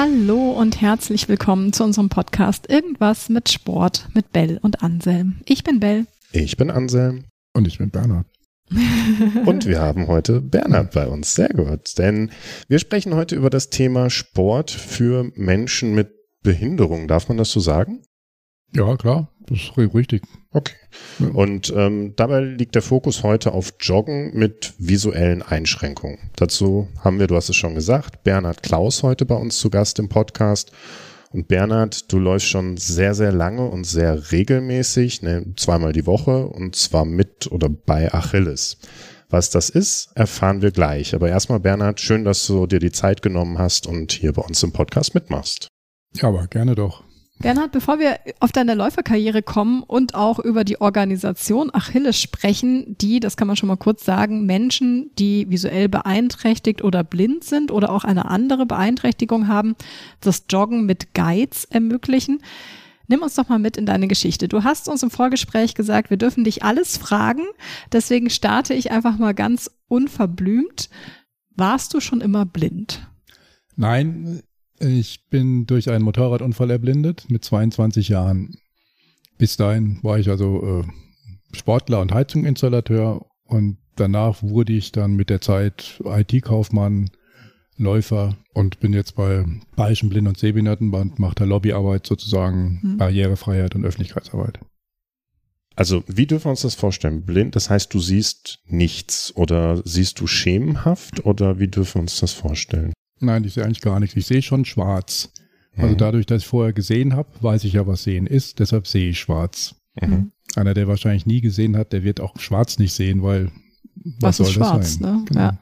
Hallo und herzlich willkommen zu unserem Podcast Irgendwas mit Sport mit Bell und Anselm. Ich bin Bell. Ich bin Anselm. Und ich bin Bernhard. und wir haben heute Bernhard bei uns. Sehr gut. Denn wir sprechen heute über das Thema Sport für Menschen mit Behinderung. Darf man das so sagen? Ja, klar. Das ist richtig. Okay. Und ähm, dabei liegt der Fokus heute auf Joggen mit visuellen Einschränkungen. Dazu haben wir, du hast es schon gesagt, Bernhard Klaus heute bei uns zu Gast im Podcast. Und Bernhard, du läufst schon sehr, sehr lange und sehr regelmäßig, ne, zweimal die Woche und zwar mit oder bei Achilles. Was das ist, erfahren wir gleich. Aber erstmal, Bernhard, schön, dass du dir die Zeit genommen hast und hier bei uns im Podcast mitmachst. Ja, aber gerne doch. Bernhard, bevor wir auf deine Läuferkarriere kommen und auch über die Organisation Achilles sprechen, die, das kann man schon mal kurz sagen, Menschen, die visuell beeinträchtigt oder blind sind oder auch eine andere Beeinträchtigung haben, das Joggen mit Guides ermöglichen. Nimm uns doch mal mit in deine Geschichte. Du hast uns im Vorgespräch gesagt, wir dürfen dich alles fragen. Deswegen starte ich einfach mal ganz unverblümt. Warst du schon immer blind? Nein, ich bin durch einen Motorradunfall erblindet mit 22 Jahren. Bis dahin war ich also äh, Sportler und Heizunginstallateur und danach wurde ich dann mit der Zeit IT-Kaufmann, Läufer und bin jetzt bei Bayerischen Blind- und Sehbehindertenband, mache da Lobbyarbeit sozusagen, hm. Barrierefreiheit und Öffentlichkeitsarbeit. Also, wie dürfen wir uns das vorstellen? Blind, das heißt, du siehst nichts oder siehst du schemenhaft oder wie dürfen wir uns das vorstellen? Nein, ich sehe eigentlich gar nichts. Ich sehe schon schwarz. Also mhm. dadurch, dass ich vorher gesehen habe, weiß ich ja, was sehen ist. Deshalb sehe ich schwarz. Mhm. Einer, der wahrscheinlich nie gesehen hat, der wird auch schwarz nicht sehen, weil was, was soll schwarz, das sein? Ne? Genau. Ja.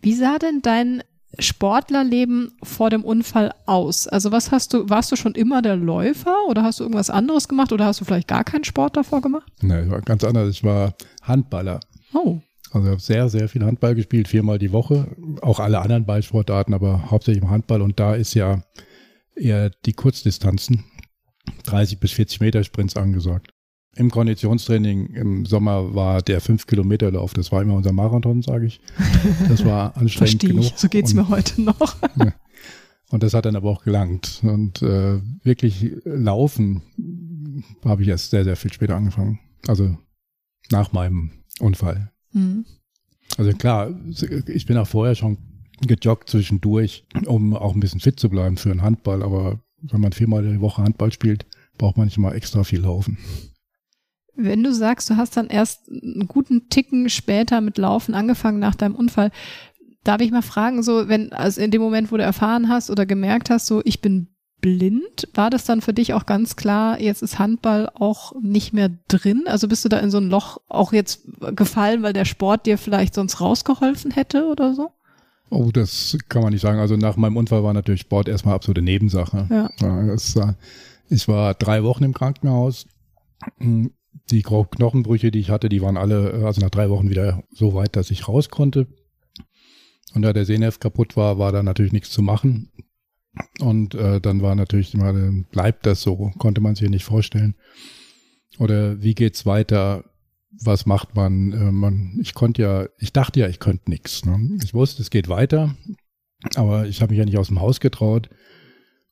Wie sah denn dein Sportlerleben vor dem Unfall aus? Also was hast du, warst du schon immer der Läufer oder hast du irgendwas anderes gemacht oder hast du vielleicht gar keinen Sport davor gemacht? Nein, war ganz anders. Ich war Handballer. Oh. Also ich habe sehr, sehr viel Handball gespielt, viermal die Woche. Auch alle anderen Ballsportarten, aber hauptsächlich im Handball. Und da ist ja eher die Kurzdistanzen, 30 bis 40 Meter Sprints angesagt. Im Konditionstraining im Sommer war der 5-Kilometer-Lauf, das war immer unser Marathon, sage ich. Das war anstrengend Versteh genug. Ich. So geht's und, mir heute noch. Und das hat dann aber auch gelangt. Und äh, wirklich laufen habe ich erst sehr, sehr viel später angefangen. Also nach meinem Unfall. Mhm. Also klar, ich bin auch vorher schon gejoggt zwischendurch, um auch ein bisschen fit zu bleiben für einen Handball. Aber wenn man viermal die Woche Handball spielt, braucht man nicht mal extra viel laufen. Wenn du sagst, du hast dann erst einen guten Ticken später mit Laufen angefangen nach deinem Unfall, darf ich mal fragen, so wenn, also in dem Moment, wo du erfahren hast oder gemerkt hast, so ich bin blind. War das dann für dich auch ganz klar, jetzt ist Handball auch nicht mehr drin? Also bist du da in so ein Loch auch jetzt gefallen, weil der Sport dir vielleicht sonst rausgeholfen hätte oder so? Oh, das kann man nicht sagen. Also nach meinem Unfall war natürlich Sport erstmal absolute Nebensache. Ja. ja das, ich war drei Wochen im Krankenhaus. Die Knochenbrüche, die ich hatte, die waren alle, also nach drei Wochen wieder so weit, dass ich raus konnte. Und da der Sehnerv kaputt war, war da natürlich nichts zu machen. Und äh, dann war natürlich immer, bleibt das so, konnte man sich nicht vorstellen. Oder wie geht's weiter? Was macht man? Äh, man ich konnte ja, ich dachte ja, ich könnte nichts. Ne? Ich wusste, es geht weiter, aber ich habe mich ja nicht aus dem Haus getraut,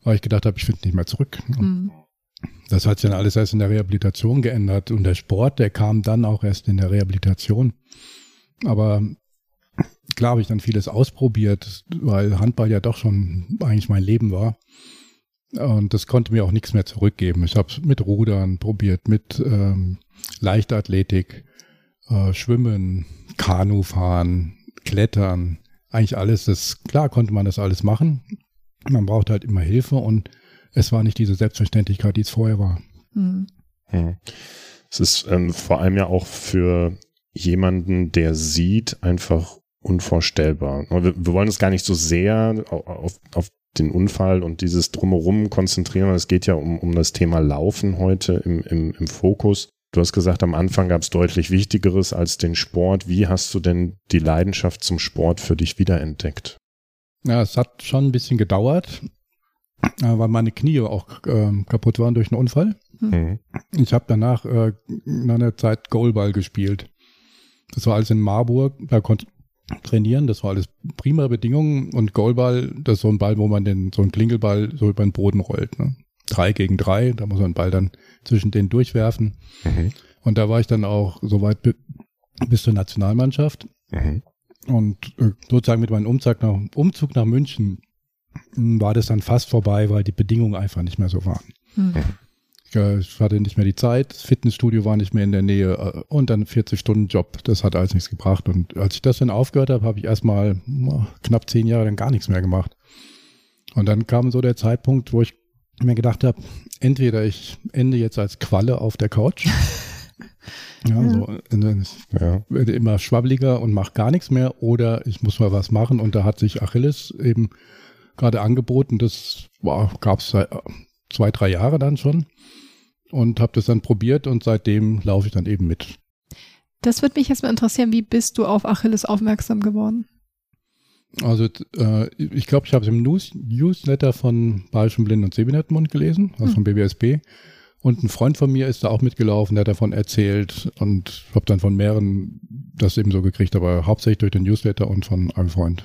weil ich gedacht habe, ich finde nicht mehr zurück. Mhm. Das hat sich dann alles erst in der Rehabilitation geändert und der Sport, der kam dann auch erst in der Rehabilitation. Aber klar habe ich dann vieles ausprobiert, weil Handball ja doch schon eigentlich mein Leben war. Und das konnte mir auch nichts mehr zurückgeben. Ich habe mit Rudern probiert, mit ähm, Leichtathletik, äh, Schwimmen, Kanufahren, Klettern, eigentlich alles. Das klar konnte man das alles machen. Man braucht halt immer Hilfe und es war nicht diese Selbstverständlichkeit, die es vorher war. Mhm. Hm. Es ist ähm, vor allem ja auch für jemanden, der sieht, einfach unvorstellbar. Wir, wir wollen uns gar nicht so sehr auf, auf den Unfall und dieses Drumherum konzentrieren, weil es geht ja um, um das Thema Laufen heute im, im, im Fokus. Du hast gesagt, am Anfang gab es deutlich Wichtigeres als den Sport. Wie hast du denn die Leidenschaft zum Sport für dich wiederentdeckt? Ja, es hat schon ein bisschen gedauert, äh, weil meine Knie auch äh, kaputt waren durch einen Unfall. Mhm. Ich habe danach äh, in einer Zeit Goalball gespielt. Das war alles in Marburg. Da konnte trainieren. Das war alles prima Bedingungen. Und Goalball, das ist so ein Ball, wo man den, so ein Klingelball so über den Boden rollt. Ne? Drei gegen drei, da muss man den Ball dann zwischen denen durchwerfen. Mhm. Und da war ich dann auch soweit bis zur Nationalmannschaft. Mhm. Und äh, sozusagen mit meinem Umzug nach, Umzug nach München hm, war das dann fast vorbei, weil die Bedingungen einfach nicht mehr so waren. Mhm. Ich hatte nicht mehr die Zeit, das Fitnessstudio war nicht mehr in der Nähe äh, und dann 40-Stunden-Job. Das hat alles nichts gebracht. Und als ich das dann aufgehört habe, habe ich erstmal knapp zehn Jahre dann gar nichts mehr gemacht. Und dann kam so der Zeitpunkt, wo ich mir gedacht habe, entweder ich ende jetzt als Qualle auf der Couch. ja, ja. so ja. werde immer schwabbeliger und mache gar nichts mehr oder ich muss mal was machen und da hat sich Achilles eben gerade angeboten. Das gab es zwei, drei Jahre dann schon und habe das dann probiert und seitdem laufe ich dann eben mit. Das würde mich jetzt mal interessieren, wie bist du auf Achilles aufmerksam geworden? Also äh, ich glaube, ich habe es im News Newsletter von Bayerischen Blinden- und Sehbehindertenbund gelesen, also hm. vom BBSB. Und ein Freund von mir ist da auch mitgelaufen, der hat davon erzählt und habe dann von mehreren das eben so gekriegt, aber hauptsächlich durch den Newsletter und von einem Freund.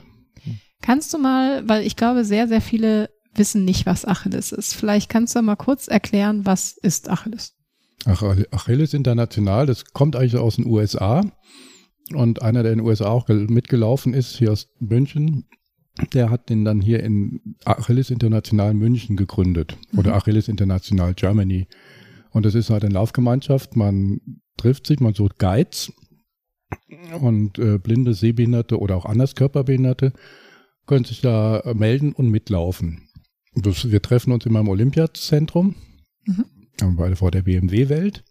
Kannst du mal, weil ich glaube, sehr, sehr viele wissen nicht, was Achilles ist. Vielleicht kannst du mal kurz erklären, was ist Achilles? Ach, Achilles international, das kommt eigentlich aus den USA. Und einer, der in den USA auch mitgelaufen ist, hier aus München, der hat den dann hier in Achilles International München gegründet mhm. oder Achilles International Germany. Und das ist halt eine Laufgemeinschaft. Man trifft sich, man sucht Guides und äh, blinde, Sehbehinderte oder auch anders Körperbehinderte können sich da melden und mitlaufen. Das, wir treffen uns immer im Olympiazentrum, mhm. beide vor der BMW-Welt.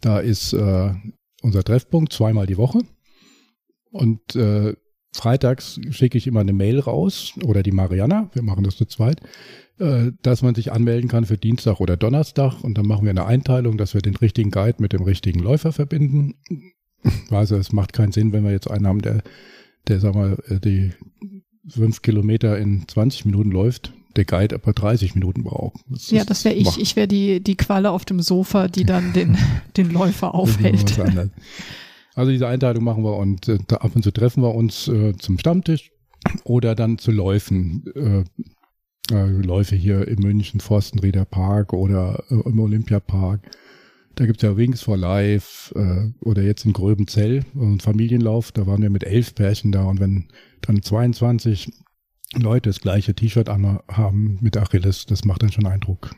Da ist äh, unser Treffpunkt zweimal die Woche. Und äh, freitags schicke ich immer eine Mail raus oder die Mariana, wir machen das zu zweit, äh, dass man sich anmelden kann für Dienstag oder Donnerstag. Und dann machen wir eine Einteilung, dass wir den richtigen Guide mit dem richtigen Läufer verbinden. Also es macht keinen Sinn, wenn wir jetzt einen haben, der, der sag mal, äh, die fünf Kilometer in 20 Minuten läuft, der Guide aber 30 Minuten braucht. Das ja, das wäre ich. Ich wäre die, die Qualle auf dem Sofa, die dann den, den Läufer aufhält. Also diese Einteilung machen wir und äh, ab und zu treffen wir uns äh, zum Stammtisch oder dann zu Läufen. Äh, äh Läufe hier in München, Forstenrieder Park oder äh, im Olympiapark. Da gibt es ja Wings for Life äh, oder jetzt in Gröbenzell, ein Familienlauf. Da waren wir mit elf Pärchen da und wenn dann 22 Leute das gleiche T-Shirt haben mit Achilles, das macht dann schon Eindruck.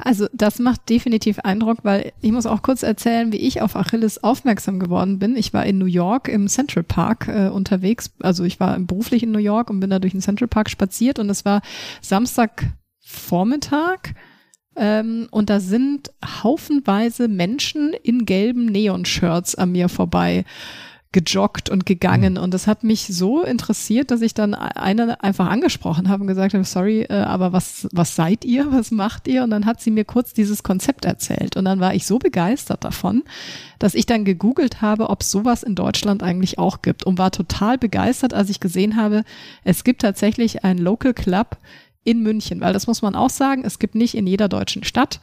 Also das macht definitiv Eindruck, weil ich muss auch kurz erzählen, wie ich auf Achilles aufmerksam geworden bin. Ich war in New York im Central Park äh, unterwegs. Also ich war beruflich in New York und bin da durch den Central Park spaziert und es war Samstagvormittag. Ähm, und da sind haufenweise Menschen in gelben Neon-Shirts an mir vorbei gejoggt und gegangen. Mhm. Und das hat mich so interessiert, dass ich dann eine einfach angesprochen habe und gesagt habe, sorry, äh, aber was, was seid ihr? Was macht ihr? Und dann hat sie mir kurz dieses Konzept erzählt. Und dann war ich so begeistert davon, dass ich dann gegoogelt habe, ob es sowas in Deutschland eigentlich auch gibt und war total begeistert, als ich gesehen habe, es gibt tatsächlich einen Local Club in München, weil das muss man auch sagen, es gibt nicht in jeder deutschen Stadt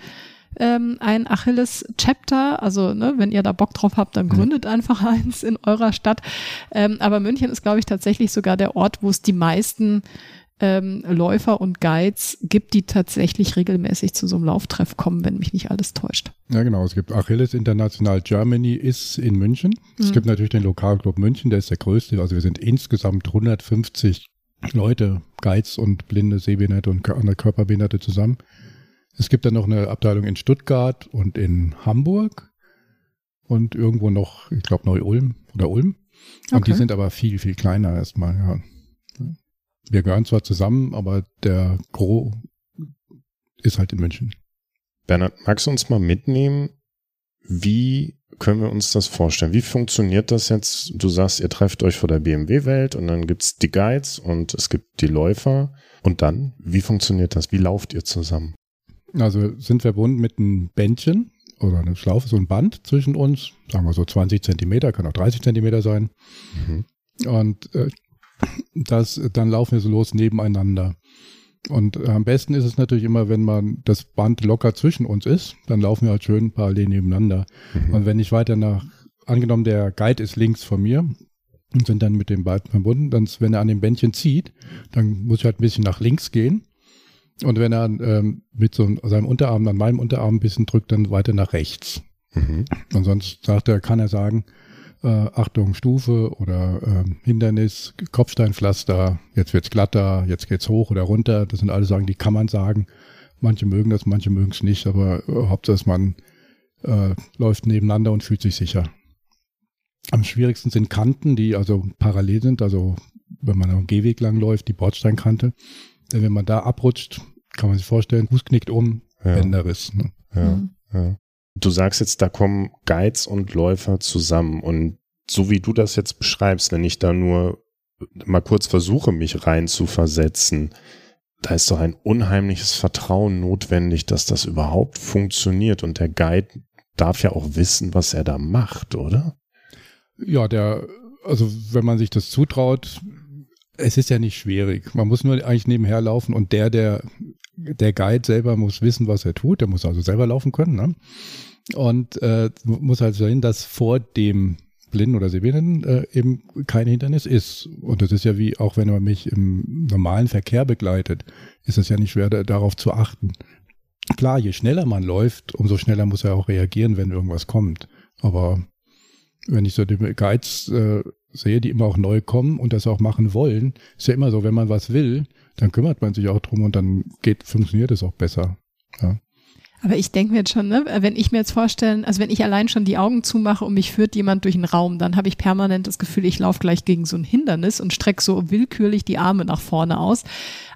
ähm, ein Achilles-Chapter. Also, ne, wenn ihr da Bock drauf habt, dann mhm. gründet einfach eins in eurer Stadt. Ähm, aber München ist, glaube ich, tatsächlich sogar der Ort, wo es die meisten ähm, Läufer und Guides gibt, die tatsächlich regelmäßig zu so einem Lauftreff kommen, wenn mich nicht alles täuscht. Ja, genau. Es gibt Achilles International Germany ist in München. Mhm. Es gibt natürlich den Lokalclub München, der ist der größte. Also wir sind insgesamt 150 Leute, Guides und blinde Sehbehinderte und andere Körperbehinderte zusammen. Es gibt dann noch eine Abteilung in Stuttgart und in Hamburg und irgendwo noch, ich glaube, Neu-Ulm oder Ulm. Und okay. die sind aber viel, viel kleiner erstmal, ja. Wir gehören zwar zusammen, aber der Gro ist halt in München. Bernhard, magst du uns mal mitnehmen, wie können wir uns das vorstellen? Wie funktioniert das jetzt? Du sagst, ihr trefft euch vor der BMW-Welt und dann gibt's die Guides und es gibt die Läufer. Und dann, wie funktioniert das? Wie lauft ihr zusammen? Also sind verbunden mit einem Bändchen oder einem Schlaufe, so ein Band zwischen uns, sagen wir so 20 Zentimeter, kann auch 30 Zentimeter sein. Mhm. Und äh, das, dann laufen wir so los nebeneinander. Und am besten ist es natürlich immer, wenn man das Band locker zwischen uns ist, dann laufen wir halt schön parallel nebeneinander. Mhm. Und wenn ich weiter nach, angenommen der Guide ist links von mir, und sind dann mit dem beiden verbunden. Dann, wenn er an dem Bändchen zieht, dann muss ich halt ein bisschen nach links gehen. Und wenn er ähm, mit so seinem Unterarm an meinem Unterarm ein bisschen drückt, dann weiter nach rechts. Mhm. Und sonst sagt er, kann er sagen, äh, Achtung, Stufe oder äh, Hindernis, Kopfsteinpflaster, jetzt wird's glatter, jetzt geht's hoch oder runter. Das sind alle Sachen, die kann man sagen. Manche mögen das, manche mögen es nicht, aber äh, Hauptsache man äh, läuft nebeneinander und fühlt sich sicher. Am schwierigsten sind Kanten, die also parallel sind, also wenn man am Gehweg lang läuft, die Bordsteinkante. Denn wenn man da abrutscht, kann man sich vorstellen, Fuß knickt um, ja. Bänderriss. Ne? Ja, mhm. ja. Du sagst jetzt, da kommen Guides und Läufer zusammen und so wie du das jetzt beschreibst, wenn ich da nur mal kurz versuche, mich rein zu versetzen, da ist doch ein unheimliches Vertrauen notwendig, dass das überhaupt funktioniert und der Guide darf ja auch wissen, was er da macht, oder? Ja, der, also wenn man sich das zutraut, es ist ja nicht schwierig. Man muss nur eigentlich nebenher laufen und der, der, der Guide selber muss wissen, was er tut. Der muss also selber laufen können. Ne? Und äh, muss halt sehen, dass vor dem Blinden oder Sehbehinderten äh, eben kein Hindernis ist. Und das ist ja wie, auch wenn man mich im normalen Verkehr begleitet, ist es ja nicht schwer, da, darauf zu achten. Klar, je schneller man läuft, umso schneller muss er auch reagieren, wenn irgendwas kommt. Aber wenn ich so die Guides äh, sehe, die immer auch neu kommen und das auch machen wollen, ist ja immer so, wenn man was will, dann kümmert man sich auch drum und dann geht, funktioniert es auch besser. Ja. Aber ich denke mir jetzt schon, ne, wenn ich mir jetzt vorstellen, also wenn ich allein schon die Augen zumache und mich führt jemand durch einen Raum, dann habe ich permanent das Gefühl, ich laufe gleich gegen so ein Hindernis und strecke so willkürlich die Arme nach vorne aus.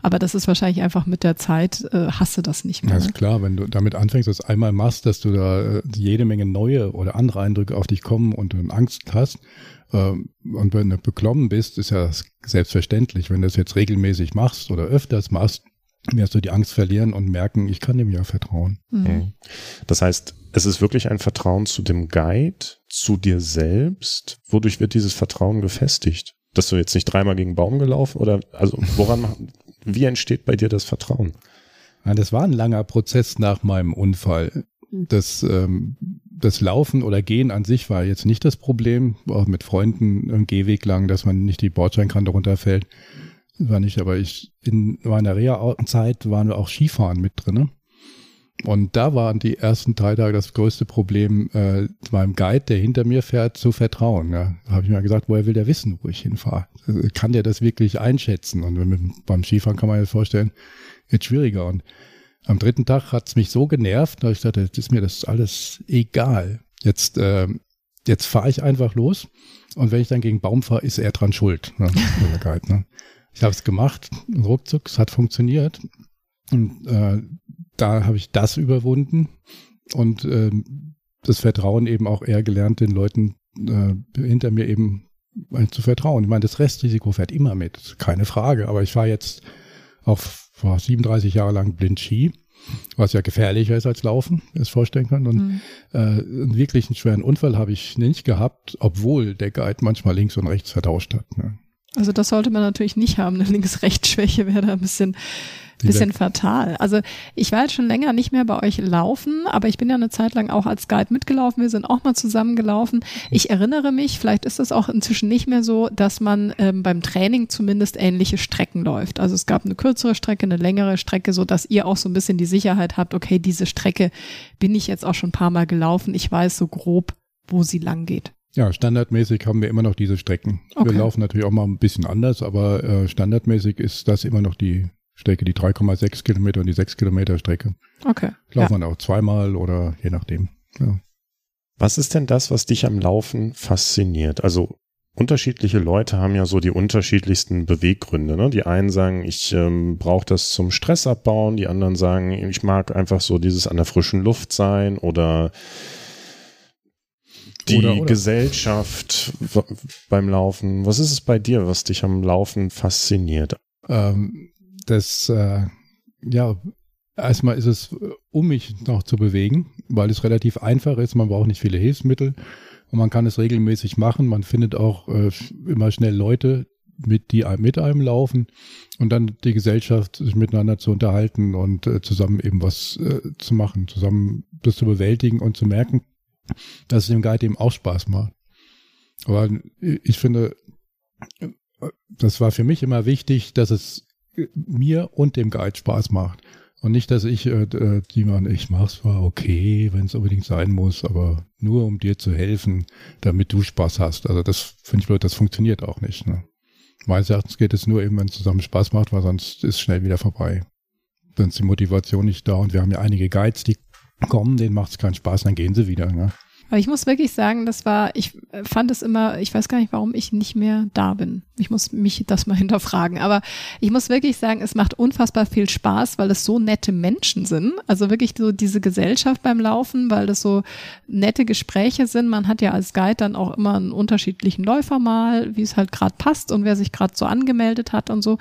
Aber das ist wahrscheinlich einfach mit der Zeit, äh, hasse das nicht mehr. Ja, ist ne? klar, wenn du damit anfängst, das einmal machst, dass du da äh, jede Menge neue oder andere Eindrücke auf dich kommen und du Angst hast, und wenn du beklommen bist, ist ja selbstverständlich. Wenn du das jetzt regelmäßig machst oder öfters machst, wirst du die Angst verlieren und merken, ich kann dem ja vertrauen. Mhm. mhm. Das heißt, es ist wirklich ein Vertrauen zu dem Guide, zu dir selbst. Wodurch wird dieses Vertrauen gefestigt? Dass du jetzt nicht dreimal gegen Baum gelaufen oder also woran wie entsteht bei dir das Vertrauen? Ja, das war ein langer Prozess nach meinem Unfall. Das, ähm, das Laufen oder Gehen an sich war jetzt nicht das Problem, auch mit Freunden im Gehweg lang, dass man nicht die Bordsteinkante runterfällt war nicht, aber ich in meiner Reha-Zeit waren wir auch Skifahren mit drin. Und da waren die ersten drei Tage das größte Problem, äh, meinem Guide, der hinter mir fährt, zu vertrauen. Ja. Da habe ich mir gesagt, woher will der wissen, wo ich hinfahre? Also, kann der das wirklich einschätzen? Und mit, beim Skifahren kann man sich vorstellen, wird schwieriger. Und am dritten Tag hat's mich so genervt, da ich gesagt, jetzt ist mir das alles egal. Jetzt, äh, jetzt fahre ich einfach los. Und wenn ich dann gegen Baum fahre, ist er dran schuld. Ne? Ne? Ich habe es gemacht, ruckzuck, es hat funktioniert. Und äh, da habe ich das überwunden und äh, das Vertrauen eben auch eher gelernt, den Leuten äh, hinter mir eben zu vertrauen. Ich meine, das Restrisiko fährt immer mit, keine Frage. Aber ich war jetzt auch vor 37 Jahre lang blind Ski, was ja gefährlicher ist als Laufen, es vorstellen kann. Und mhm. äh, einen wirklichen schweren Unfall habe ich nicht gehabt, obwohl der Guide manchmal links und rechts vertauscht hat. Ne? Also das sollte man natürlich nicht haben. Eine Links-Rechts-Schwäche wäre da ein bisschen, bisschen fatal. Also ich war jetzt schon länger nicht mehr bei euch laufen, aber ich bin ja eine Zeit lang auch als Guide mitgelaufen. Wir sind auch mal zusammengelaufen. Ich erinnere mich, vielleicht ist es auch inzwischen nicht mehr so, dass man ähm, beim Training zumindest ähnliche Strecken läuft. Also es gab eine kürzere Strecke, eine längere Strecke, so dass ihr auch so ein bisschen die Sicherheit habt, okay, diese Strecke bin ich jetzt auch schon ein paar Mal gelaufen. Ich weiß so grob, wo sie lang geht. Ja, standardmäßig haben wir immer noch diese Strecken. Okay. Wir laufen natürlich auch mal ein bisschen anders, aber äh, standardmäßig ist das immer noch die Strecke, die 3,6 Kilometer und die 6 Kilometer Strecke. Okay. Laufen ja. auch zweimal oder je nachdem. Ja. Was ist denn das, was dich am Laufen fasziniert? Also unterschiedliche Leute haben ja so die unterschiedlichsten Beweggründe. Ne? Die einen sagen, ich ähm, brauche das zum Stress abbauen, die anderen sagen, ich mag einfach so dieses an der frischen Luft sein oder die oder, oder. Gesellschaft beim Laufen. Was ist es bei dir, was dich am Laufen fasziniert? Ähm, das, äh, ja, erstmal ist es, um mich noch zu bewegen, weil es relativ einfach ist. Man braucht nicht viele Hilfsmittel und man kann es regelmäßig machen. Man findet auch äh, immer schnell Leute, mit die mit einem laufen und dann die Gesellschaft sich miteinander zu unterhalten und äh, zusammen eben was äh, zu machen, zusammen das zu bewältigen und zu merken, dass es dem Guide eben auch Spaß macht. Aber ich finde, das war für mich immer wichtig, dass es mir und dem Guide Spaß macht. Und nicht, dass ich, äh, äh die man, ich mach's zwar okay, wenn es unbedingt sein muss, aber nur um dir zu helfen, damit du Spaß hast. Also das finde ich blöd, das funktioniert auch nicht. Ne? Meines Erachtens geht es nur eben, wenn es zusammen Spaß macht, weil sonst ist schnell wieder vorbei. Dann ist die Motivation nicht da und wir haben ja einige Guides, die kommen, denen macht es keinen Spaß, dann gehen sie wieder. Ne? Aber ich muss wirklich sagen, das war, ich fand es immer, ich weiß gar nicht, warum ich nicht mehr da bin. Ich muss mich das mal hinterfragen. Aber ich muss wirklich sagen, es macht unfassbar viel Spaß, weil es so nette Menschen sind. Also wirklich so diese Gesellschaft beim Laufen, weil das so nette Gespräche sind. Man hat ja als Guide dann auch immer einen unterschiedlichen Läufer mal, wie es halt gerade passt und wer sich gerade so angemeldet hat und so.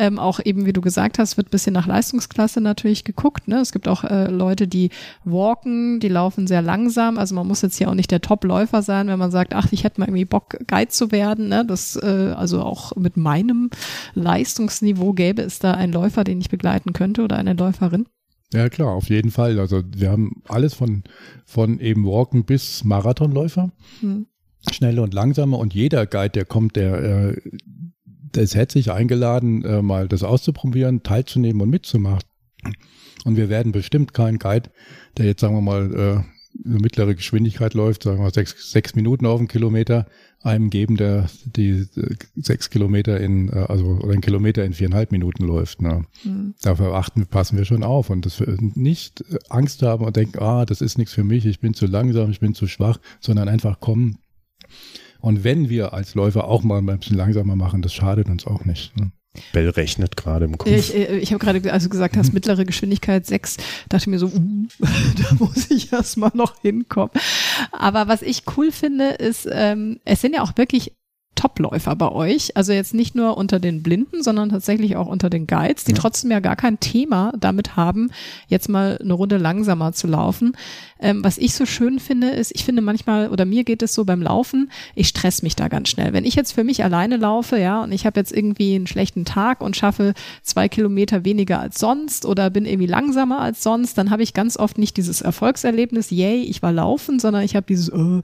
Ähm, auch eben, wie du gesagt hast, wird bisschen nach Leistungsklasse natürlich geguckt. Ne? Es gibt auch äh, Leute, die walken, die laufen sehr langsam. Also man muss jetzt hier auch nicht der Top-Läufer sein, wenn man sagt, ach, ich hätte mal irgendwie Bock, Guide zu werden. Ne? Das, äh, also auch mit meinem Leistungsniveau gäbe es da einen Läufer, den ich begleiten könnte oder eine Läuferin. Ja, klar, auf jeden Fall. Also wir haben alles von, von eben Walken bis Marathonläufer. Hm. Schnelle und langsame und jeder Guide, der kommt, der äh, es hätte sich eingeladen, äh, mal das auszuprobieren, teilzunehmen und mitzumachen. Und wir werden bestimmt keinen Guide, der jetzt, sagen wir mal, äh, eine mittlere Geschwindigkeit läuft, sagen wir mal sechs, sechs Minuten auf dem Kilometer, einem geben, der die äh, sechs Kilometer in, äh, also oder einen Kilometer in viereinhalb Minuten läuft. Ne? Mhm. Dafür achten, passen wir schon auf und dass wir nicht äh, Angst haben und denken, ah, das ist nichts für mich, ich bin zu langsam, ich bin zu schwach, sondern einfach kommen und wenn wir als Läufer auch mal ein bisschen langsamer machen, das schadet uns auch nicht. Ne? Bell rechnet gerade im Kopf. Ich, äh, ich habe gerade, also gesagt hast, mhm. mittlere Geschwindigkeit 6, dachte mir so, uh, da muss ich erstmal noch hinkommen. Aber was ich cool finde, ist, ähm, es sind ja auch wirklich Topläufer bei euch. Also jetzt nicht nur unter den Blinden, sondern tatsächlich auch unter den Guides, die ja. trotzdem ja gar kein Thema damit haben, jetzt mal eine Runde langsamer zu laufen. Ähm, was ich so schön finde, ist, ich finde manchmal, oder mir geht es so beim Laufen, ich stress mich da ganz schnell. Wenn ich jetzt für mich alleine laufe, ja, und ich habe jetzt irgendwie einen schlechten Tag und schaffe zwei Kilometer weniger als sonst oder bin irgendwie langsamer als sonst, dann habe ich ganz oft nicht dieses Erfolgserlebnis, yay, ich war laufen, sondern ich habe dieses, äh,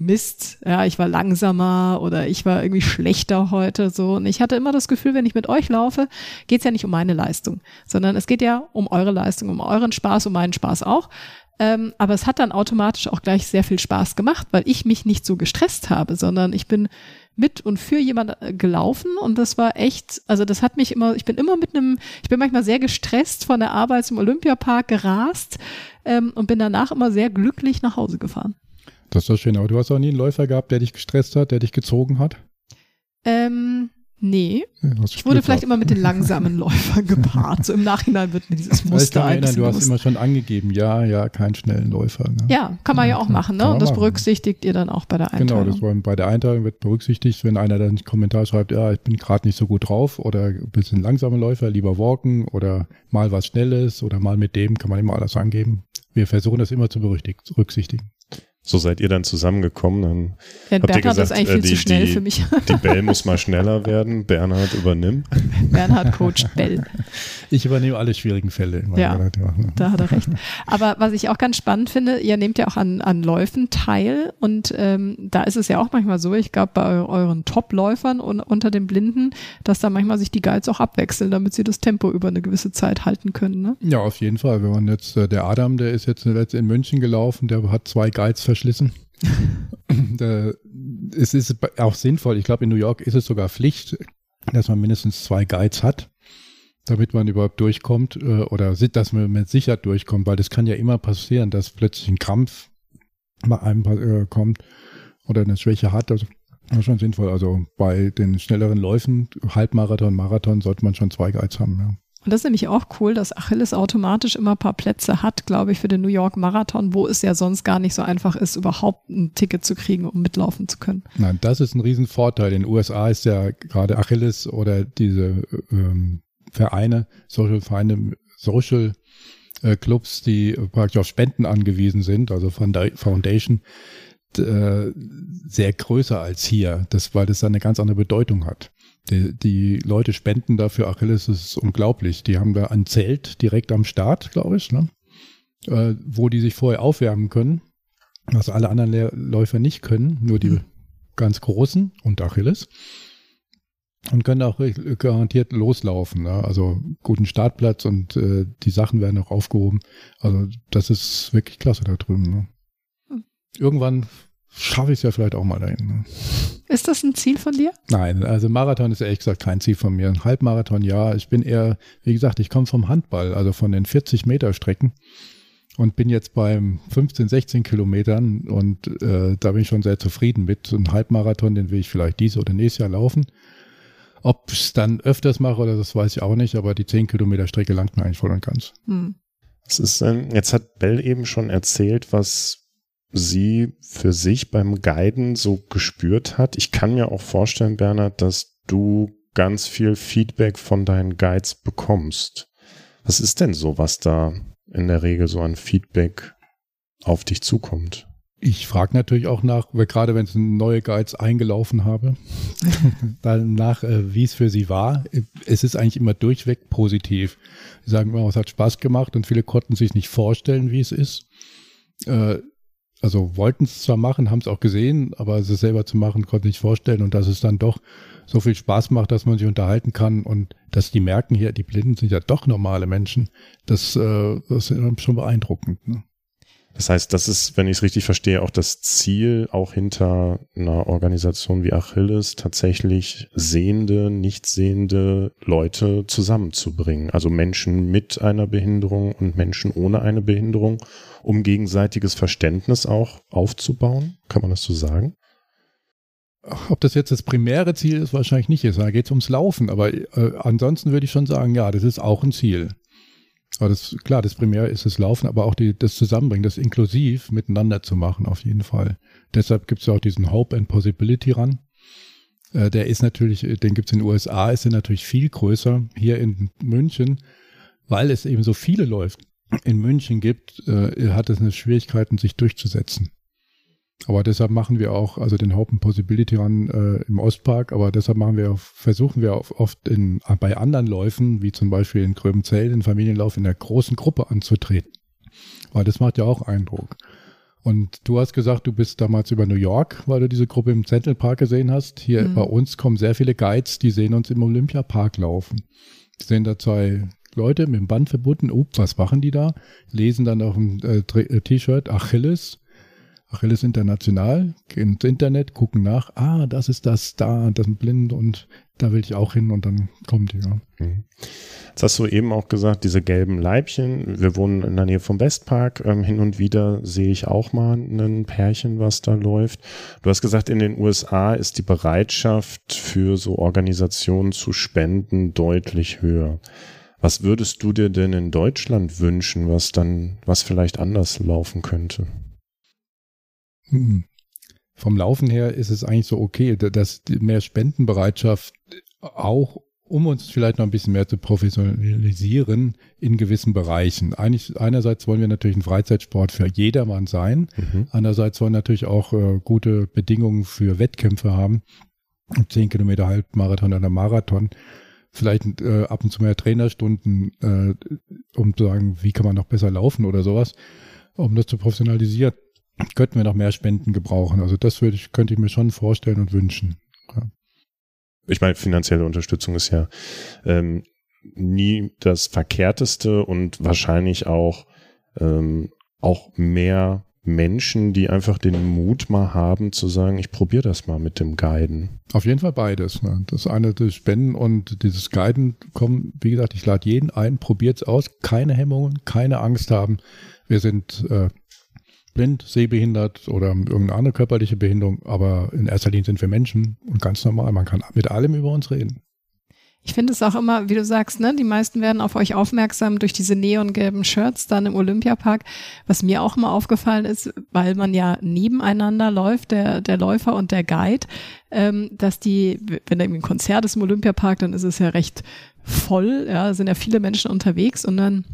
Mist, ja, ich war langsamer oder ich war irgendwie schlechter heute so. Und ich hatte immer das Gefühl, wenn ich mit euch laufe, geht's ja nicht um meine Leistung, sondern es geht ja um eure Leistung, um euren Spaß, um meinen Spaß auch. Ähm, aber es hat dann automatisch auch gleich sehr viel Spaß gemacht, weil ich mich nicht so gestresst habe, sondern ich bin mit und für jemand äh, gelaufen und das war echt, also das hat mich immer, ich bin immer mit einem, ich bin manchmal sehr gestresst von der Arbeit zum Olympiapark gerast ähm, und bin danach immer sehr glücklich nach Hause gefahren. Das ist doch schön. Aber du hast auch nie einen Läufer gehabt, der dich gestresst hat, der dich gezogen hat? Ähm, nee. Ja, ich wurde vielleicht immer mit den langsamen Läufern gepaart. So im Nachhinein wird mir dieses Muster ein Du hast immer schon angegeben, ja, ja, keinen schnellen Läufer. Ne? Ja, kann man ja, ja auch machen. Ne? Und das machen. berücksichtigt ihr dann auch bei der Einteilung. Genau, das war, bei der Einteilung wird berücksichtigt, wenn einer dann einen Kommentar schreibt, ja, ich bin gerade nicht so gut drauf oder ein bisschen langsame Läufer, lieber walken oder mal was Schnelles oder mal mit dem, kann man immer alles angeben. Wir versuchen das immer zu berücksichtigen. So seid ihr dann zusammengekommen. Dann ja, habt Bernhard ihr gesagt, ist eigentlich viel äh, die, zu schnell die, für mich. Die Bell muss mal schneller werden. Bernhard übernimm. Bernhard coacht Bell. Ich übernehme alle schwierigen Fälle. Ja, da hat er recht. Aber was ich auch ganz spannend finde, ihr nehmt ja auch an, an Läufen teil und ähm, da ist es ja auch manchmal so, ich glaube bei euren Top-Läufern und unter den Blinden, dass da manchmal sich die Guides auch abwechseln, damit sie das Tempo über eine gewisse Zeit halten können. Ne? Ja, auf jeden Fall. Wenn man jetzt, äh, der Adam, der ist jetzt in München gelaufen, der hat zwei Guides verschlissen. es ist auch sinnvoll, ich glaube in New York ist es sogar Pflicht, dass man mindestens zwei Guides hat, damit man überhaupt durchkommt äh, oder dass man mit Sicherheit durchkommt, weil das kann ja immer passieren, dass plötzlich ein Krampf bei einem äh, kommt oder eine Schwäche hat. Also das ist schon sinnvoll. Also bei den schnelleren Läufen, Halbmarathon, Marathon, sollte man schon zwei Guides haben. Ja. Und das ist nämlich auch cool, dass Achilles automatisch immer ein paar Plätze hat, glaube ich, für den New York Marathon, wo es ja sonst gar nicht so einfach ist, überhaupt ein Ticket zu kriegen, um mitlaufen zu können. Nein, das ist ein Riesenvorteil. In den USA ist ja gerade Achilles oder diese ähm, Vereine, Social Vereine, Social äh, Clubs, die praktisch auf Spenden angewiesen sind, also Foundation, äh, sehr größer als hier, das, weil das eine ganz andere Bedeutung hat. Die, die Leute spenden dafür Achilles, das ist unglaublich. Die haben da ein Zelt direkt am Start, glaube ich, ne? äh, wo die sich vorher aufwärmen können, was alle anderen Läufer nicht können, nur die mhm. ganz großen und Achilles und können auch garantiert loslaufen. Ne? Also guten Startplatz und äh, die Sachen werden auch aufgehoben. Also das ist wirklich klasse da drüben. Ne? Hm. Irgendwann schaffe ich es ja vielleicht auch mal dahin. Ne? Ist das ein Ziel von dir? Nein, also Marathon ist ehrlich gesagt kein Ziel von mir. Ein Halbmarathon, ja. Ich bin eher, wie gesagt, ich komme vom Handball, also von den 40 Meter Strecken und bin jetzt beim 15, 16 Kilometern und äh, da bin ich schon sehr zufrieden mit. So ein Halbmarathon, den will ich vielleicht dieses oder nächstes Jahr laufen. Ob ich es dann öfters mache oder das weiß ich auch nicht, aber die 10 Kilometer Strecke langt mir eigentlich voll und ganz. Hm. Das ist, ähm, jetzt hat Bell eben schon erzählt, was sie für sich beim Guiden so gespürt hat. Ich kann mir auch vorstellen, Bernhard, dass du ganz viel Feedback von deinen Guides bekommst. Was ist denn so, was da in der Regel so an Feedback auf dich zukommt? Ich frage natürlich auch nach, weil gerade wenn ich neue Guides eingelaufen habe, danach, äh, wie es für sie war. Es ist eigentlich immer durchweg positiv. Sie sagen immer, es hat Spaß gemacht und viele konnten sich nicht vorstellen, wie es ist. Also wollten es zwar machen, haben es auch gesehen, aber es selber zu machen, konnte ich nicht vorstellen und dass es dann doch so viel Spaß macht, dass man sich unterhalten kann und dass die merken hier, die Blinden sind ja doch normale Menschen, das, äh, das ist schon beeindruckend. Ne? Das heißt, das ist, wenn ich es richtig verstehe, auch das Ziel, auch hinter einer Organisation wie Achilles tatsächlich sehende, nicht sehende Leute zusammenzubringen. Also Menschen mit einer Behinderung und Menschen ohne eine Behinderung, um gegenseitiges Verständnis auch aufzubauen. Kann man das so sagen? Ob das jetzt das primäre Ziel ist, wahrscheinlich nicht ist. Da geht es ums Laufen. Aber äh, ansonsten würde ich schon sagen, ja, das ist auch ein Ziel. Aber das, klar, das Primär ist das Laufen, aber auch die, das Zusammenbringen, das inklusiv miteinander zu machen, auf jeden Fall. Deshalb gibt es auch diesen Hope and Possibility ran. Äh, der ist natürlich, den gibt es in den USA, ist er natürlich viel größer. Hier in München, weil es eben so viele läuft, in München gibt, äh, hat es eine Schwierigkeiten, sich durchzusetzen. Aber deshalb machen wir auch, also den Hope and Possibility Run äh, im Ostpark, aber deshalb machen wir, versuchen wir oft in, bei anderen Läufen, wie zum Beispiel in Gröbenzell, den Familienlauf, in der großen Gruppe anzutreten. Weil das macht ja auch Eindruck. Und du hast gesagt, du bist damals über New York, weil du diese Gruppe im Central Park gesehen hast. Hier mhm. bei uns kommen sehr viele Guides, die sehen uns im Olympiapark laufen. Die sehen da zwei Leute mit dem Band verbunden. Ups, was machen die da? Lesen dann auf dem äh, äh T-Shirt Achilles Achilles International, gehen ins Internet, gucken nach, ah, das ist das, da, das ist blind und da will ich auch hin und dann kommt die, ja. Mhm. Jetzt hast du eben auch gesagt, diese gelben Leibchen, wir wohnen in der Nähe vom Westpark, ähm, hin und wieder sehe ich auch mal ein Pärchen, was da läuft. Du hast gesagt, in den USA ist die Bereitschaft für so Organisationen zu spenden deutlich höher. Was würdest du dir denn in Deutschland wünschen, was dann, was vielleicht anders laufen könnte? Hm. Vom Laufen her ist es eigentlich so okay, dass mehr Spendenbereitschaft auch um uns vielleicht noch ein bisschen mehr zu professionalisieren in gewissen Bereichen. Eigentlich, einerseits wollen wir natürlich ein Freizeitsport für jedermann sein. Mhm. Andererseits wollen wir natürlich auch äh, gute Bedingungen für Wettkämpfe haben. Zehn Kilometer Halbmarathon oder Marathon. Vielleicht äh, ab und zu mehr Trainerstunden, äh, um zu sagen, wie kann man noch besser laufen oder sowas, um das zu professionalisieren könnten wir noch mehr Spenden gebrauchen. Also das würde ich, könnte ich mir schon vorstellen und wünschen. Ja. Ich meine, finanzielle Unterstützung ist ja ähm, nie das Verkehrteste und wahrscheinlich auch, ähm, auch mehr Menschen, die einfach den Mut mal haben zu sagen, ich probiere das mal mit dem Guiden. Auf jeden Fall beides. Ne? Das eine das Spenden und dieses Guiden kommen, wie gesagt, ich lade jeden ein, probiert es aus, keine Hemmungen, keine Angst haben. Wir sind äh, blind, sehbehindert oder irgendeine andere körperliche Behinderung, aber in erster Linie sind wir Menschen und ganz normal. Man kann mit allem über uns reden. Ich finde es auch immer, wie du sagst, ne, die meisten werden auf euch aufmerksam durch diese neongelben Shirts dann im Olympiapark. Was mir auch immer aufgefallen ist, weil man ja nebeneinander läuft, der, der Läufer und der Guide, ähm, dass die, wenn da irgendwie ein Konzert ist im Olympiapark, dann ist es ja recht voll, ja, sind ja viele Menschen unterwegs und dann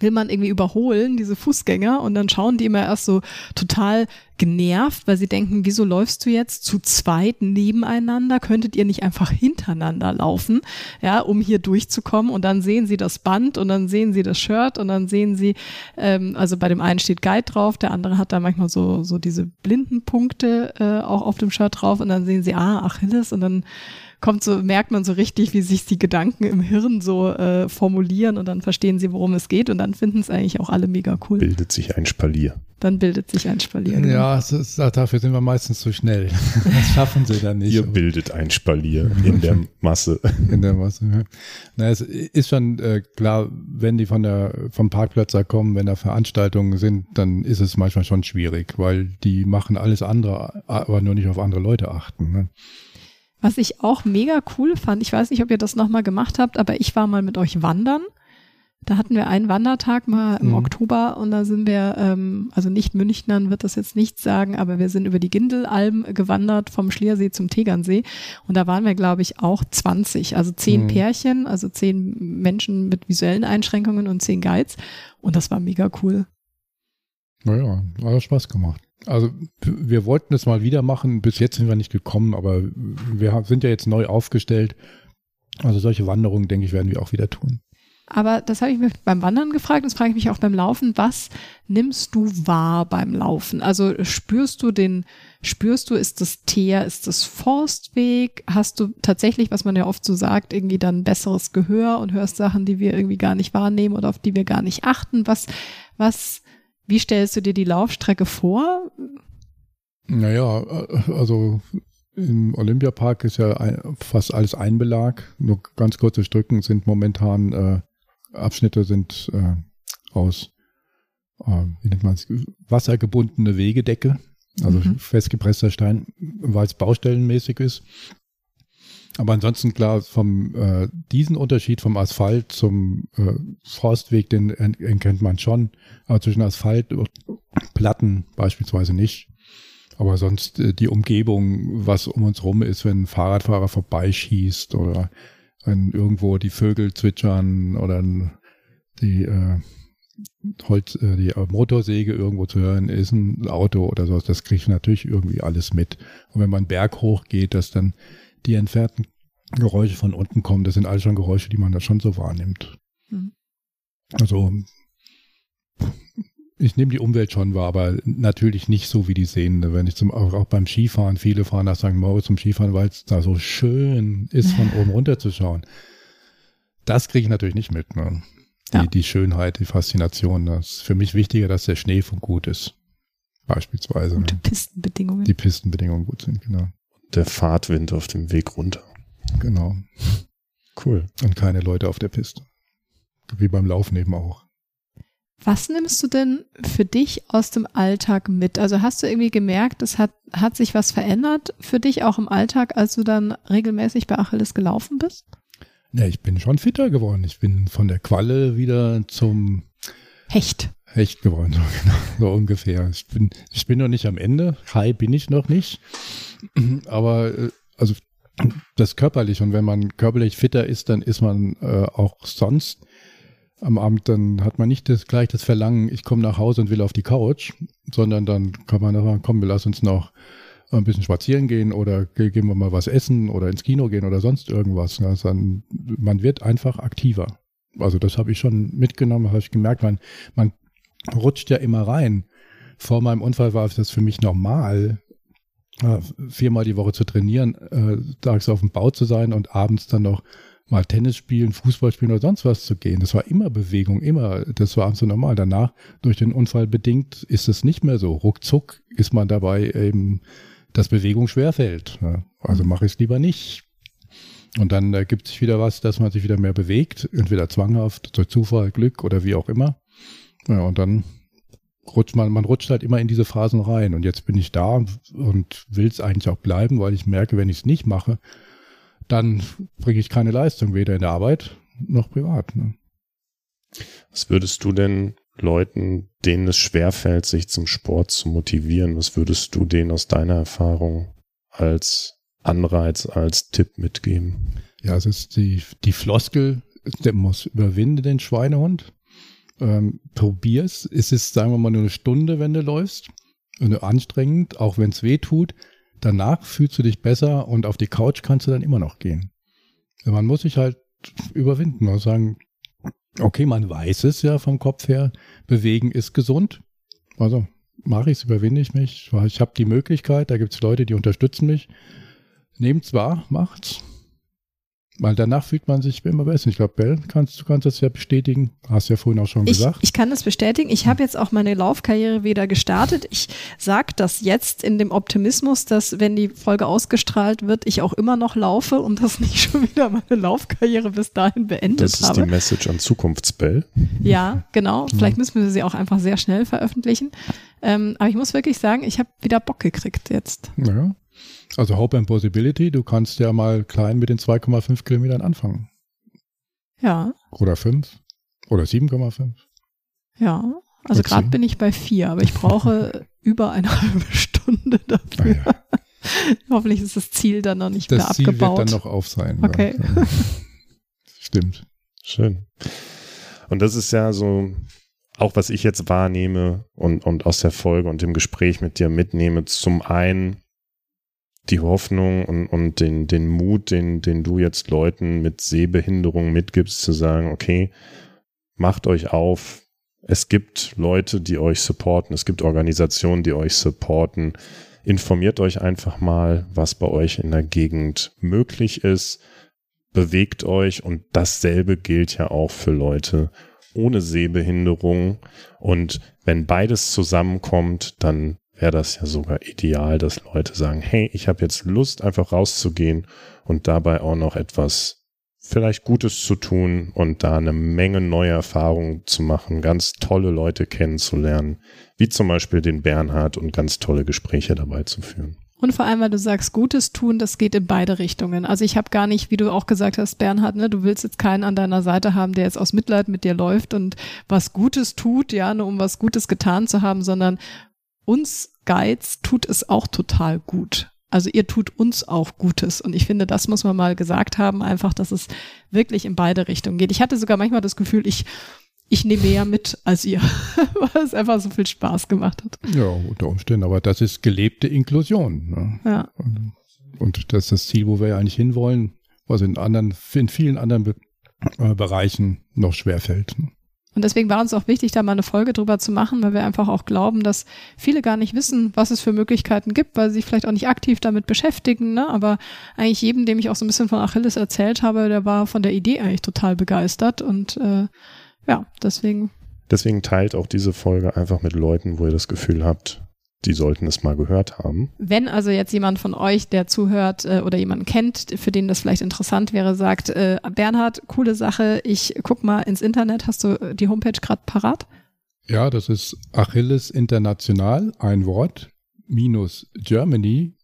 will man irgendwie überholen, diese Fußgänger, und dann schauen die immer erst so total genervt, weil sie denken, wieso läufst du jetzt zu zweit nebeneinander? Könntet ihr nicht einfach hintereinander laufen, ja, um hier durchzukommen? Und dann sehen sie das Band und dann sehen sie das Shirt und dann sehen sie, ähm, also bei dem einen steht Guide drauf, der andere hat da manchmal so, so diese blinden Punkte äh, auch auf dem Shirt drauf und dann sehen sie, ah, Achilles und dann kommt so, merkt man so richtig, wie sich die Gedanken im Hirn so äh, formulieren und dann verstehen sie, worum es geht und dann finden es eigentlich auch alle mega cool. Bildet sich ein Spalier. Dann bildet sich ein Spalier. Genau. Ja, ist, dafür sind wir meistens zu schnell. Das schaffen sie dann nicht. Ihr bildet ein Spalier in der Masse. In der Masse, ja. Na, es ist schon äh, klar, wenn die von der, vom Parkplatz da kommen, wenn da Veranstaltungen sind, dann ist es manchmal schon schwierig, weil die machen alles andere, aber nur nicht auf andere Leute achten. Ne? Was ich auch mega cool fand, ich weiß nicht, ob ihr das nochmal gemacht habt, aber ich war mal mit euch wandern. Da hatten wir einen Wandertag mal im mhm. Oktober und da sind wir, ähm, also nicht Münchnern wird das jetzt nichts sagen, aber wir sind über die Gindelalm gewandert vom Schliersee zum Tegernsee und da waren wir, glaube ich, auch 20, also zehn mhm. Pärchen, also zehn Menschen mit visuellen Einschränkungen und zehn Guides und das war mega cool. Naja, hat Spaß gemacht. Also wir wollten es mal wieder machen. Bis jetzt sind wir nicht gekommen, aber wir sind ja jetzt neu aufgestellt. Also solche Wanderungen, denke ich, werden wir auch wieder tun. Aber das habe ich mich beim Wandern gefragt, das frage ich mich auch beim Laufen. Was nimmst du wahr beim Laufen? Also spürst du den, spürst du, ist das Teer, ist das Forstweg? Hast du tatsächlich, was man ja oft so sagt, irgendwie dann besseres Gehör und hörst Sachen, die wir irgendwie gar nicht wahrnehmen oder auf die wir gar nicht achten? Was, was wie stellst du dir die Laufstrecke vor? Naja, also im Olympiapark ist ja fast alles Einbelag. Nur ganz kurze Stücken sind momentan, äh, Abschnitte sind äh, aus, äh, wie nennt man es, wassergebundene Wegedecke. Also mhm. festgepresster Stein, weil es baustellenmäßig ist. Aber ansonsten klar, vom äh, diesen Unterschied vom Asphalt zum äh, Forstweg, den erkennt man schon. Aber zwischen Asphalt und Platten beispielsweise nicht. Aber sonst äh, die Umgebung, was um uns rum ist, wenn ein Fahrradfahrer vorbeischießt oder wenn irgendwo die Vögel zwitschern oder die äh, Holz, äh, die Motorsäge irgendwo zu hören ist, ein Auto oder sowas, das kriegt natürlich irgendwie alles mit. Und wenn man Berg hochgeht, dass dann die entfernten Geräusche von unten kommen. Das sind alles schon Geräusche, die man da schon so wahrnimmt. Mhm. Also ich nehme die Umwelt schon wahr, aber natürlich nicht so wie die Sehende. Wenn ich zum, auch beim Skifahren, viele fahren nach St. Moritz zum Skifahren, weil es da so schön ist, von oben runter zu schauen. Das kriege ich natürlich nicht mit. Ne? Die, ja. die Schönheit, die Faszination. Das ist für mich wichtiger, dass der Schnee von gut ist. Beispielsweise. Gute ne? Pistenbedingungen. Die Pistenbedingungen gut sind, genau der Fahrtwind auf dem Weg runter. Genau. Cool. Und keine Leute auf der Piste. Wie beim Laufen eben auch. Was nimmst du denn für dich aus dem Alltag mit? Also hast du irgendwie gemerkt, es hat, hat sich was verändert für dich auch im Alltag, als du dann regelmäßig bei Achilles gelaufen bist? Ja, ich bin schon fitter geworden. Ich bin von der Qualle wieder zum Hecht. Hecht geworden, so, genau, so ungefähr. Ich bin, ich bin noch nicht am Ende. High bin ich noch nicht. Aber äh, also das körperlich und wenn man körperlich fitter ist, dann ist man äh, auch sonst am Abend, dann hat man nicht das, gleich das Verlangen, ich komme nach Hause und will auf die Couch, sondern dann kann man sagen, komm, wir lassen uns noch ein bisschen spazieren gehen oder gehen wir mal was essen oder ins Kino gehen oder sonst irgendwas. Also dann, man wird einfach aktiver. Also das habe ich schon mitgenommen, habe ich gemerkt, man, man rutscht ja immer rein. Vor meinem Unfall war das für mich normal, äh, viermal die Woche zu trainieren, äh, tags auf dem Bau zu sein und abends dann noch mal Tennis spielen, Fußball spielen oder sonst was zu gehen. Das war immer Bewegung, immer. Das war so normal. Danach, durch den Unfall bedingt, ist es nicht mehr so. Ruckzuck ist man dabei eben, dass Bewegung schwerfällt. Also mhm. mache ich es lieber nicht. Und dann ergibt sich wieder was, dass man sich wieder mehr bewegt, entweder zwanghaft, durch Zufall, Glück oder wie auch immer. Ja, und dann rutscht man, man rutscht halt immer in diese Phasen rein. Und jetzt bin ich da und will es eigentlich auch bleiben, weil ich merke, wenn ich es nicht mache, dann bringe ich keine Leistung, weder in der Arbeit noch privat. Ne? Was würdest du denn Leuten, denen es schwerfällt, sich zum Sport zu motivieren, was würdest du denen aus deiner Erfahrung als Anreiz, als Tipp mitgeben? Ja, es ist die, die Floskel, der muss überwinde den Schweinehund ähm, probier's. Es ist, sagen wir mal, nur eine Stunde, wenn du läufst. anstrengend, auch wenn es weh tut. Danach fühlst du dich besser und auf die Couch kannst du dann immer noch gehen. Man muss sich halt überwinden und sagen, okay, man weiß es ja vom Kopf her, bewegen ist gesund. Also mache ich es, überwinde ich mich. Ich habe die Möglichkeit, da gibt es Leute, die unterstützen mich. Nehmt's wahr, macht's. Weil danach fühlt man sich immer besser. Ich glaube, Bell, kannst, du kannst das ja bestätigen. Hast ja vorhin auch schon ich, gesagt. Ich kann das bestätigen. Ich habe jetzt auch meine Laufkarriere wieder gestartet. Ich sage das jetzt in dem Optimismus, dass wenn die Folge ausgestrahlt wird, ich auch immer noch laufe und das nicht schon wieder meine Laufkarriere bis dahin beendet habe. Das ist habe. die Message an Zukunftsbell. Ja, genau. Vielleicht müssen wir sie auch einfach sehr schnell veröffentlichen. Ähm, aber ich muss wirklich sagen, ich habe wieder Bock gekriegt jetzt. Ja. Also Hope and Possibility, du kannst ja mal klein mit den 2,5 Kilometern anfangen. Ja. Oder 5 oder 7,5. Ja, also gerade bin ich bei 4, aber ich brauche über eine halbe Stunde dafür. Ah, ja. Hoffentlich ist das Ziel dann noch nicht das mehr abgebaut. Das Ziel wird dann noch auf sein. Okay. Stimmt. Schön. Und das ist ja so, auch was ich jetzt wahrnehme und, und aus der Folge und dem Gespräch mit dir mitnehme, zum einen die Hoffnung und, und den, den Mut, den, den du jetzt Leuten mit Sehbehinderung mitgibst, zu sagen, okay, macht euch auf. Es gibt Leute, die euch supporten. Es gibt Organisationen, die euch supporten. Informiert euch einfach mal, was bei euch in der Gegend möglich ist. Bewegt euch und dasselbe gilt ja auch für Leute ohne Sehbehinderung. Und wenn beides zusammenkommt, dann wäre das ja sogar ideal, dass Leute sagen, hey, ich habe jetzt Lust, einfach rauszugehen und dabei auch noch etwas vielleicht Gutes zu tun und da eine Menge neue Erfahrungen zu machen, ganz tolle Leute kennenzulernen, wie zum Beispiel den Bernhard und ganz tolle Gespräche dabei zu führen. Und vor allem, weil du sagst, Gutes tun, das geht in beide Richtungen. Also ich habe gar nicht, wie du auch gesagt hast, Bernhard, ne, du willst jetzt keinen an deiner Seite haben, der jetzt aus Mitleid mit dir läuft und was Gutes tut, ja, nur um was Gutes getan zu haben, sondern uns Guides tut es auch total gut. Also ihr tut uns auch Gutes. Und ich finde, das muss man mal gesagt haben, einfach, dass es wirklich in beide Richtungen geht. Ich hatte sogar manchmal das Gefühl, ich, ich nehme mehr mit als ihr, weil es einfach so viel Spaß gemacht hat. Ja, unter Umständen. Aber das ist gelebte Inklusion. Ne? Ja. Und das ist das Ziel, wo wir ja eigentlich hinwollen, was in anderen, in vielen anderen Be äh, Bereichen noch schwerfällt. Ne? Und deswegen war uns auch wichtig, da mal eine Folge drüber zu machen, weil wir einfach auch glauben, dass viele gar nicht wissen, was es für Möglichkeiten gibt, weil sie sich vielleicht auch nicht aktiv damit beschäftigen. Ne? Aber eigentlich jedem, dem ich auch so ein bisschen von Achilles erzählt habe, der war von der Idee eigentlich total begeistert. Und äh, ja, deswegen. Deswegen teilt auch diese Folge einfach mit Leuten, wo ihr das Gefühl habt, die sollten es mal gehört haben. Wenn also jetzt jemand von euch, der zuhört äh, oder jemanden kennt, für den das vielleicht interessant wäre, sagt, äh, Bernhard, coole Sache, ich guck mal ins Internet, hast du die Homepage gerade parat? Ja, das ist Achilles International, ein Wort, minus germany.org.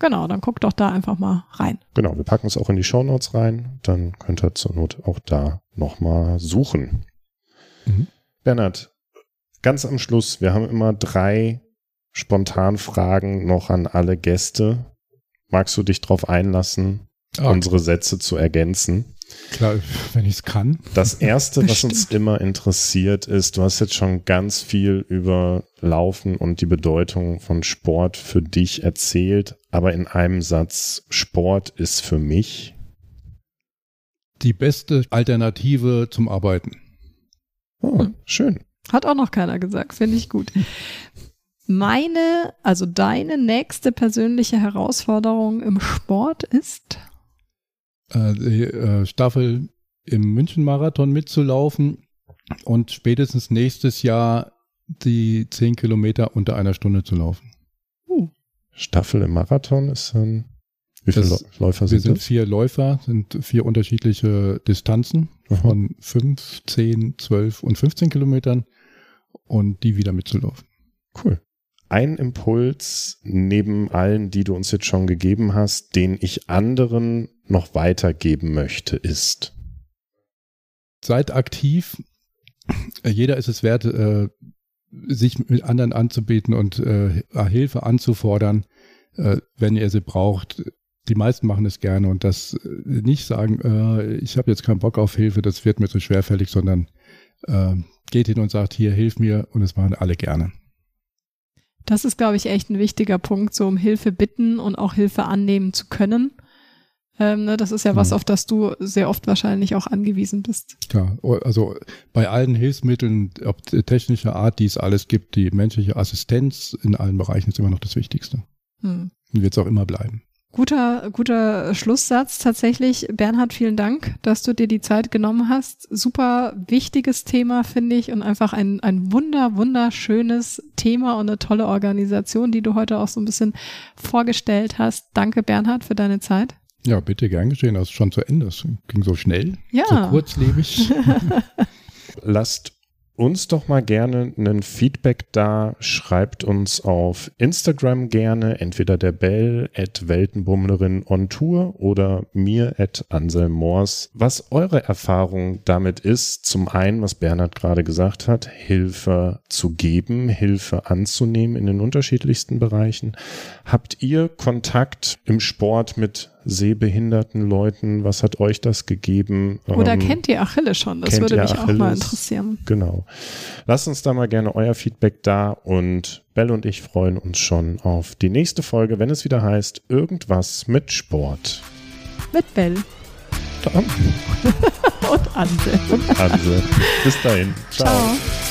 Genau, dann guckt doch da einfach mal rein. Genau, wir packen es auch in die Shownotes rein, dann könnt ihr zur Not auch da nochmal suchen. Mhm. Bernhard, ganz am Schluss, wir haben immer drei Spontanfragen noch an alle Gäste. Magst du dich darauf einlassen, okay. unsere Sätze zu ergänzen? Klar, wenn ich es kann. Das erste, was uns immer interessiert, ist, du hast jetzt schon ganz viel über Laufen und die Bedeutung von Sport für dich erzählt, aber in einem Satz, Sport ist für mich die beste Alternative zum Arbeiten. Oh, schön. Hat auch noch keiner gesagt, finde ich gut. Meine, also deine nächste persönliche Herausforderung im Sport ist? Äh, die äh, Staffel im München-Marathon mitzulaufen und spätestens nächstes Jahr die zehn Kilometer unter einer Stunde zu laufen. Uh. Staffel im Marathon ist dann, wie viele das, Läufer sind Wir sind das? vier Läufer, sind vier unterschiedliche Distanzen Aha. von fünf, zehn, zwölf und 15 Kilometern und die wieder mitzulaufen. Cool. Ein Impuls neben allen, die du uns jetzt schon gegeben hast, den ich anderen noch weitergeben möchte, ist. Seid aktiv. Jeder ist es wert, äh, sich mit anderen anzubieten und äh, Hilfe anzufordern, äh, wenn ihr sie braucht. Die meisten machen es gerne und das nicht sagen, ich habe jetzt keinen Bock auf Hilfe, das wird mir zu schwerfällig, sondern geht hin und sagt, hier, hilf mir und das machen alle gerne. Das ist, glaube ich, echt ein wichtiger Punkt, so um Hilfe bitten und auch Hilfe annehmen zu können. Ähm, ne, das ist ja was, mhm. auf das du sehr oft wahrscheinlich auch angewiesen bist. Ja, also bei allen Hilfsmitteln, ob technischer Art, die es alles gibt, die menschliche Assistenz in allen Bereichen ist immer noch das Wichtigste. Hm. Und wird es auch immer bleiben. Guter, guter Schlusssatz tatsächlich. Bernhard, vielen Dank, dass du dir die Zeit genommen hast. Super wichtiges Thema, finde ich, und einfach ein, ein wunder, wunderschönes Thema und eine tolle Organisation, die du heute auch so ein bisschen vorgestellt hast. Danke, Bernhard, für deine Zeit. Ja, bitte gern geschehen. Das ist schon zu Ende. Das ging so schnell, ja. so kurzlebig. Lasst uns doch mal gerne ein Feedback da. Schreibt uns auf Instagram gerne, entweder der Bell at Weltenbummlerin on Tour oder mir at Anselm Moors, was eure Erfahrung damit ist. Zum einen, was Bernhard gerade gesagt hat, Hilfe zu geben, Hilfe anzunehmen in den unterschiedlichsten Bereichen. Habt ihr Kontakt im Sport mit sehbehinderten Leuten? Was hat euch das gegeben? Oder ähm, kennt ihr Achille schon? Das würde mich Achilles? auch mal interessieren. Genau. Lasst uns da mal gerne euer Feedback da und Bell und ich freuen uns schon auf die nächste Folge, wenn es wieder heißt Irgendwas mit Sport. Mit Bell. und Anse. Und Anse. Bis dahin. Ciao. Ciao.